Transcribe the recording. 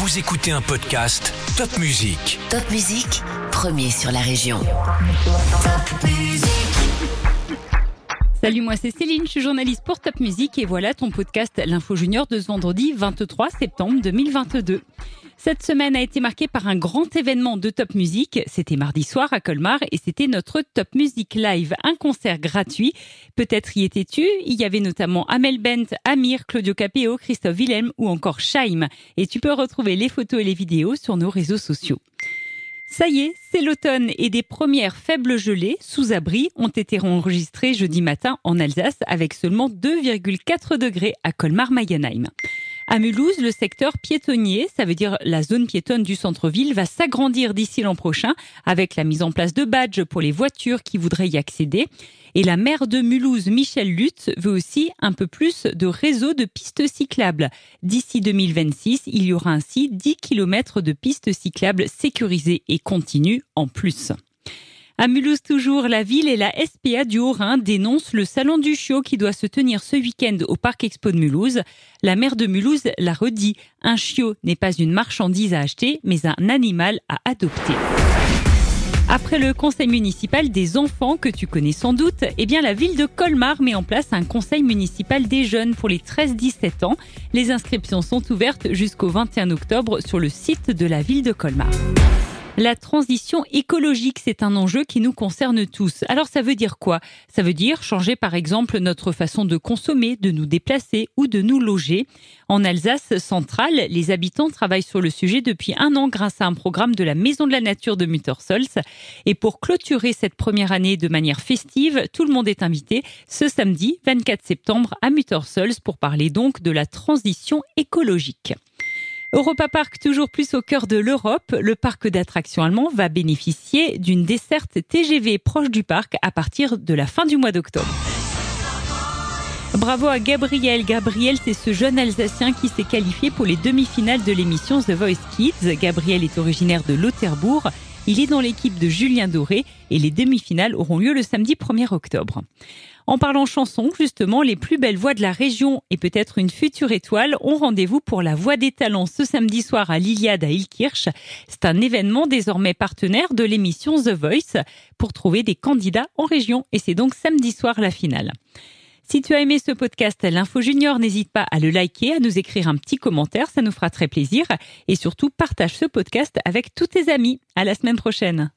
Vous écoutez un podcast Top Music. Top Musique, premier sur la région. Top Musique. Salut, moi c'est Céline, je suis journaliste pour Top Music et voilà ton podcast L'Info Junior de ce vendredi 23 septembre 2022. Cette semaine a été marquée par un grand événement de Top Music. C'était mardi soir à Colmar et c'était notre Top Music Live, un concert gratuit. Peut-être y étais-tu? Il y avait notamment Amel Bent, Amir, Claudio Capéo, Christophe Willem ou encore Shaim. Et tu peux retrouver les photos et les vidéos sur nos réseaux sociaux. Ça y est, c'est l'automne et des premières faibles gelées sous abri ont été enregistrées jeudi matin en Alsace avec seulement 2,4 degrés à Colmar-Mayenheim. À Mulhouse, le secteur piétonnier, ça veut dire la zone piétonne du centre-ville, va s'agrandir d'ici l'an prochain avec la mise en place de badges pour les voitures qui voudraient y accéder. Et la maire de Mulhouse, Michel Lutz, veut aussi un peu plus de réseau de pistes cyclables. D'ici 2026, il y aura ainsi 10 km de pistes cyclables sécurisées et continues en plus. À Mulhouse toujours, la ville et la SPA du Haut-Rhin dénoncent le salon du chiot qui doit se tenir ce week-end au Parc Expo de Mulhouse. La maire de Mulhouse l'a redit, un chiot n'est pas une marchandise à acheter, mais un animal à adopter. Après le conseil municipal des enfants que tu connais sans doute, eh bien la ville de Colmar met en place un conseil municipal des jeunes pour les 13-17 ans. Les inscriptions sont ouvertes jusqu'au 21 octobre sur le site de la ville de Colmar. La transition écologique, c'est un enjeu qui nous concerne tous. Alors ça veut dire quoi? Ça veut dire changer par exemple notre façon de consommer, de nous déplacer ou de nous loger. En Alsace centrale, les habitants travaillent sur le sujet depuis un an grâce à un programme de la Maison de la Nature de Muttersols. Et pour clôturer cette première année de manière festive, tout le monde est invité ce samedi 24 septembre à Muttersols pour parler donc de la transition écologique. Europa Park, toujours plus au cœur de l'Europe, le parc d'attractions allemand va bénéficier d'une desserte TGV proche du parc à partir de la fin du mois d'octobre. Bravo à Gabriel. Gabriel, c'est ce jeune Alsacien qui s'est qualifié pour les demi-finales de l'émission The Voice Kids. Gabriel est originaire de Lauterbourg. Il est dans l'équipe de Julien Doré et les demi-finales auront lieu le samedi 1er octobre. En parlant chanson, justement, les plus belles voix de la région et peut-être une future étoile ont rendez-vous pour la Voix des Talents ce samedi soir à l'Iliade à Ilkirch. C'est un événement désormais partenaire de l'émission The Voice pour trouver des candidats en région et c'est donc samedi soir la finale. Si tu as aimé ce podcast L'Info Junior, n'hésite pas à le liker, à nous écrire un petit commentaire, ça nous fera très plaisir. Et surtout, partage ce podcast avec tous tes amis. À la semaine prochaine.